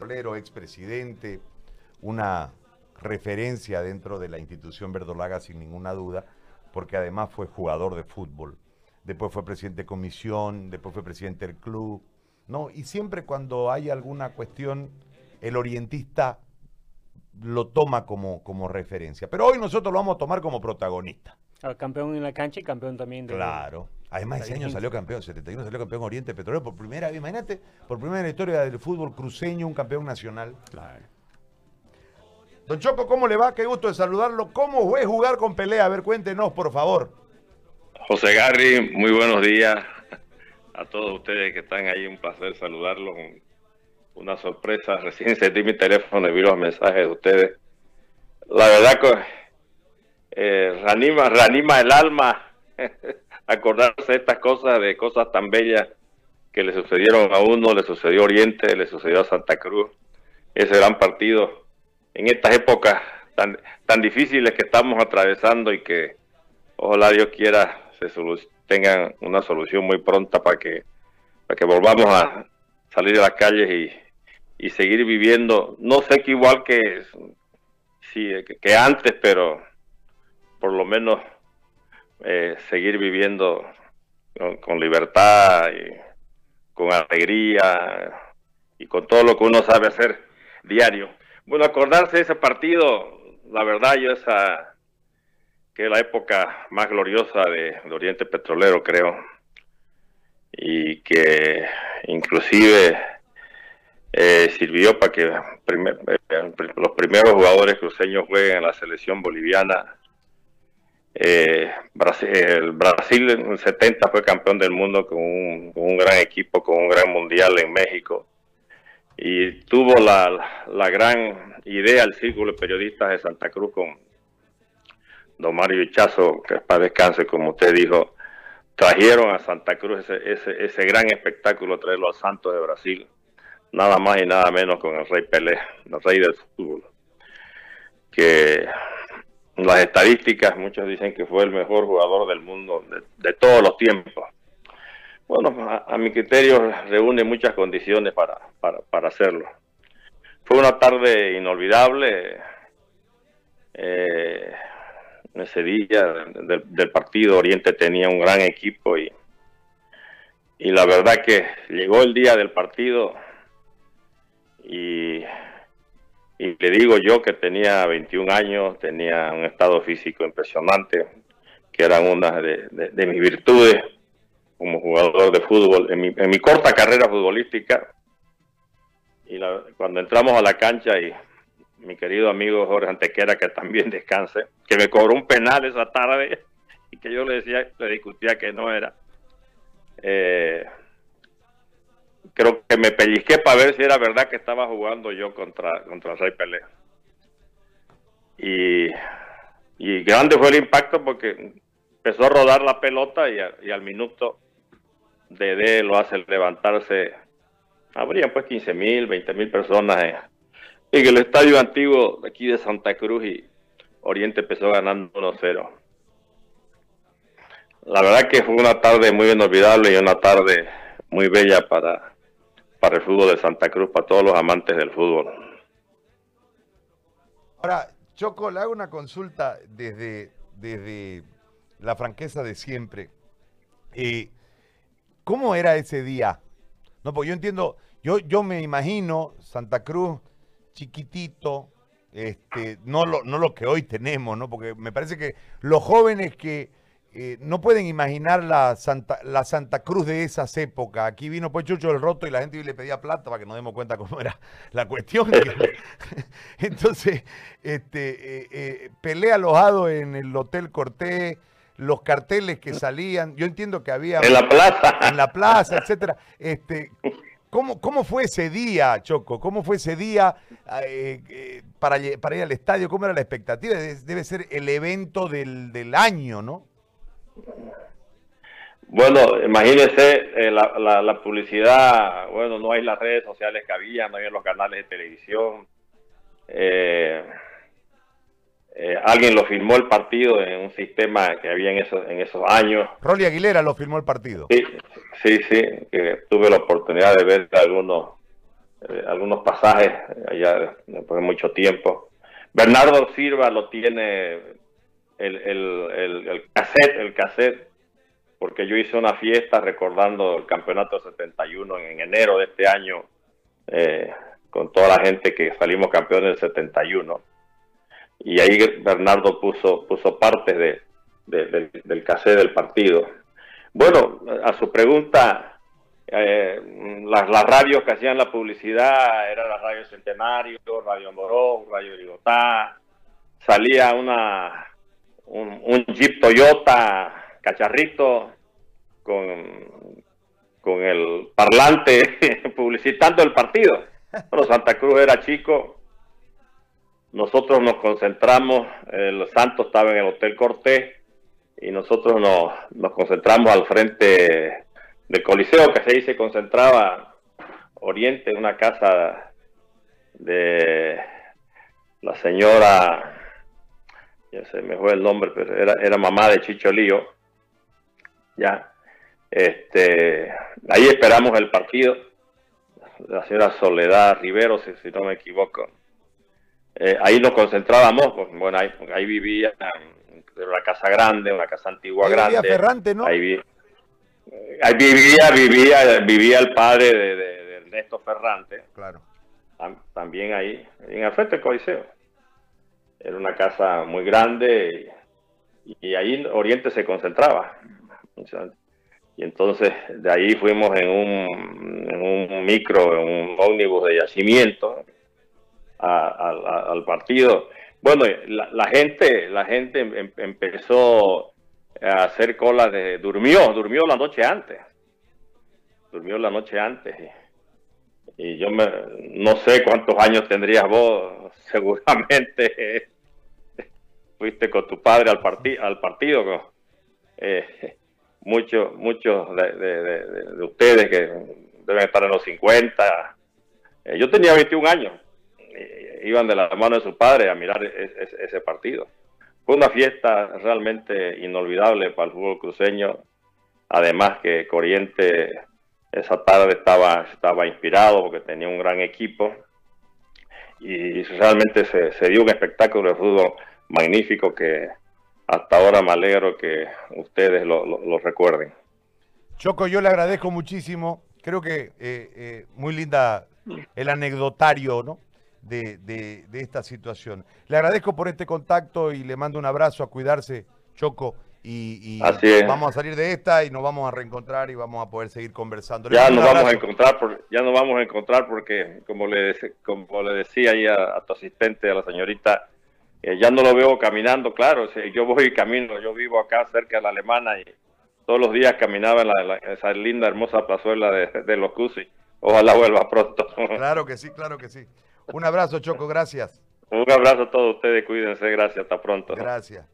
petrolero, expresidente, una referencia dentro de la institución verdolaga sin ninguna duda, porque además fue jugador de fútbol, después fue presidente de comisión, después fue presidente del club, ¿no? Y siempre cuando hay alguna cuestión, el orientista lo toma como, como referencia. Pero hoy nosotros lo vamos a tomar como protagonista. Campeón en la cancha y campeón también de... Claro. Además, ese año salió campeón, 71 salió campeón Oriente Petrolero por primera vez. Imagínate, por primera vez en la historia del fútbol cruceño, un campeón nacional. Claro. Don Choco, ¿cómo le va? Qué gusto de saludarlo. ¿Cómo fue jugar con pelea? A ver, cuéntenos, por favor. José Garry, muy buenos días a todos ustedes que están ahí. Un placer saludarlos. Una sorpresa. Recién sentí mi teléfono y vi los mensajes de ustedes. La verdad que eh, reanima, reanima el alma acordarse de estas cosas, de cosas tan bellas que le sucedieron a uno, le sucedió a Oriente, le sucedió a Santa Cruz. Ese gran partido en estas épocas tan, tan difíciles que estamos atravesando y que ojalá Dios quiera se tengan una solución muy pronta para que, para que volvamos a salir de las calles y, y seguir viviendo, no sé que igual que, sí, que, antes, pero por lo menos eh, seguir viviendo con, libertad y con alegría y con todo lo que uno sabe hacer diario. Bueno, acordarse de ese partido, la verdad yo esa que es la época más gloriosa de, Oriente Petrolero, creo, y que inclusive eh, sirvió para que eh, los primeros jugadores cruceños jueguen en la selección boliviana. Eh, Brasil, el Brasil en el 70 fue campeón del mundo con un, gran equipo, con un gran mundial en México. Y tuvo la, gran idea el círculo de periodistas de Santa Cruz con don Mario Hichazo, que es para descanse, como usted dijo, trajeron a Santa Cruz ese, ese, gran espectáculo, traerlo al Santos de Brasil, nada más y nada menos con el Rey Pelé, el Rey del fútbol, que las estadísticas, muchos dicen que fue el mejor jugador del mundo de todos los tiempos bueno, a, mi criterio reúne muchas condiciones para, para, hacerlo. Fue una tarde inolvidable. Eh, ese día del, partido Oriente tenía un gran equipo y, y la verdad que llegó el día del partido y, y le digo yo que tenía 21 años, tenía un estado físico impresionante, que eran una de mis virtudes como jugador de fútbol en mi, en mi corta carrera futbolística. Y cuando entramos a la cancha y mi querido amigo Jorge Antequera, que también descanse, que me cobró un penal esa tarde y que yo le decía, le discutía que no era. Eh, creo que me pellizqué para ver si era verdad que estaba jugando yo contra, contra Pelé. Y, y grande fue el impacto porque empezó a rodar la pelota y, al minuto Dede lo hace levantarse, habrían pues 15 mil, 20 mil personas en, el estadio antiguo de aquí de Santa Cruz y Oriente empezó ganando 1-0. La verdad que fue una tarde muy inolvidable y una tarde muy bella para, para el fútbol de Santa Cruz, para todos los amantes del fútbol. Ahora, Choco, le hago una consulta desde, desde la franqueza de siempre. y ¿Cómo era ese día? No, pues yo entiendo, yo, yo me imagino Santa Cruz chiquitito, este, no, lo, no lo que hoy tenemos, ¿no? Porque me parece que los jóvenes que eh, no pueden imaginar la Santa, la Santa Cruz de esas épocas. Aquí vino pues Chucho el Roto y la gente le pedía plata para que nos demos cuenta cómo era la cuestión. Entonces, este, eh, eh, pelea alojado en el Hotel Cortés los carteles que salían, yo entiendo que había... En la plaza. En la plaza, etcétera. Este, ¿cómo, ¿Cómo fue ese día, Choco? ¿Cómo fue ese día eh, eh, para, para ir al estadio? ¿Cómo era la expectativa? Debe ser el evento del, del año, ¿no? Bueno, imagínese eh, la, la, publicidad, bueno, no hay las redes sociales que había, no hay los canales de televisión. Eh, eh, alguien lo firmó el partido en un sistema que había en esos, en esos años. Rolly Aguilera lo firmó el partido. Sí, sí, sí, que tuve la oportunidad de ver algunos eh, algunos pasajes allá después de mucho tiempo. Bernardo Silva lo tiene el, el, el, cassette, el cassette, porque yo hice una fiesta recordando el campeonato 71 en, enero de este año, eh, con toda la gente que salimos campeones del 71. Y ahí Bernardo puso, puso parte de, del, del cassette del partido. Bueno, a su pregunta, eh, las, las, radios que hacían la publicidad eran la Radio Centenario, Radio Morón, Radio Ligotá, salía una un, un, Jeep Toyota cacharrito con, con el parlante publicitando el partido. Bueno, Santa Cruz era chico, nosotros nos concentramos, el Santos estaba en el Hotel Cortés y nosotros nos, nos concentramos al frente del Coliseo, que ahí se concentraba Oriente, una casa de la señora, ya se me fue el nombre, pero era, era mamá de Chicho Lío, ya, este, ahí esperamos el partido, la señora Soledad Rivero, si, si no me equivoco, eh, ahí nos concentrábamos, pues, bueno, ahí, ahí vivía, una casa grande, una casa antigua ahí grande. Vivía Ferrante, ¿no? Ahí vivía, Ahí vivía, vivía, vivía el padre de, de, de Ernesto Ferrante. Claro. Tam, también ahí, en el frente del Coliseo. Era una casa muy grande y, ahí Oriente se concentraba. Y entonces de ahí fuimos en un, en un micro, en un ómnibus de yacimiento al partido. Bueno, la, gente, la gente em, empezó a hacer cola de... Durmió, durmió la noche antes. Durmió la noche antes. Y, yo me, no sé cuántos años tendrías vos, seguramente fuiste con tu padre al, parti al partido. Eh, muchos muchos de, de, de, de, ustedes que deben estar en los 50. Eh, yo tenía 21 años. iban de la mano de su padre a mirar ese, ese partido. Fue una fiesta realmente inolvidable para el fútbol cruceño. Además que Corriente esa tarde estaba, estaba inspirado porque tenía un gran equipo y realmente se, se dio un espectáculo de fútbol magnífico que hasta ahora me alegro que ustedes lo, recuerden. Choco, yo le agradezco muchísimo. Creo que eh, eh, muy linda el anecdotario, ¿no? de, de, de, esta situación. Le agradezco por este contacto y le mando un abrazo a cuidarse, Choco. Y, y vamos a salir de esta y nos vamos a reencontrar y vamos a poder seguir conversando. Ya nos vamos a encontrar, por, ya nos vamos a encontrar porque, como le, como le decía ahí a, a tu asistente, a la señorita, eh, ya no lo veo caminando, claro, si yo voy y camino, yo vivo acá cerca de la Alemana y todos los días caminaba en la, la, esa linda, hermosa plazuela de, de los Cusi. Ojalá vuelva pronto. Claro que sí, claro que sí. Un abrazo, Choco, gracias. Un abrazo a todos ustedes, cuídense, gracias, hasta pronto. Gracias.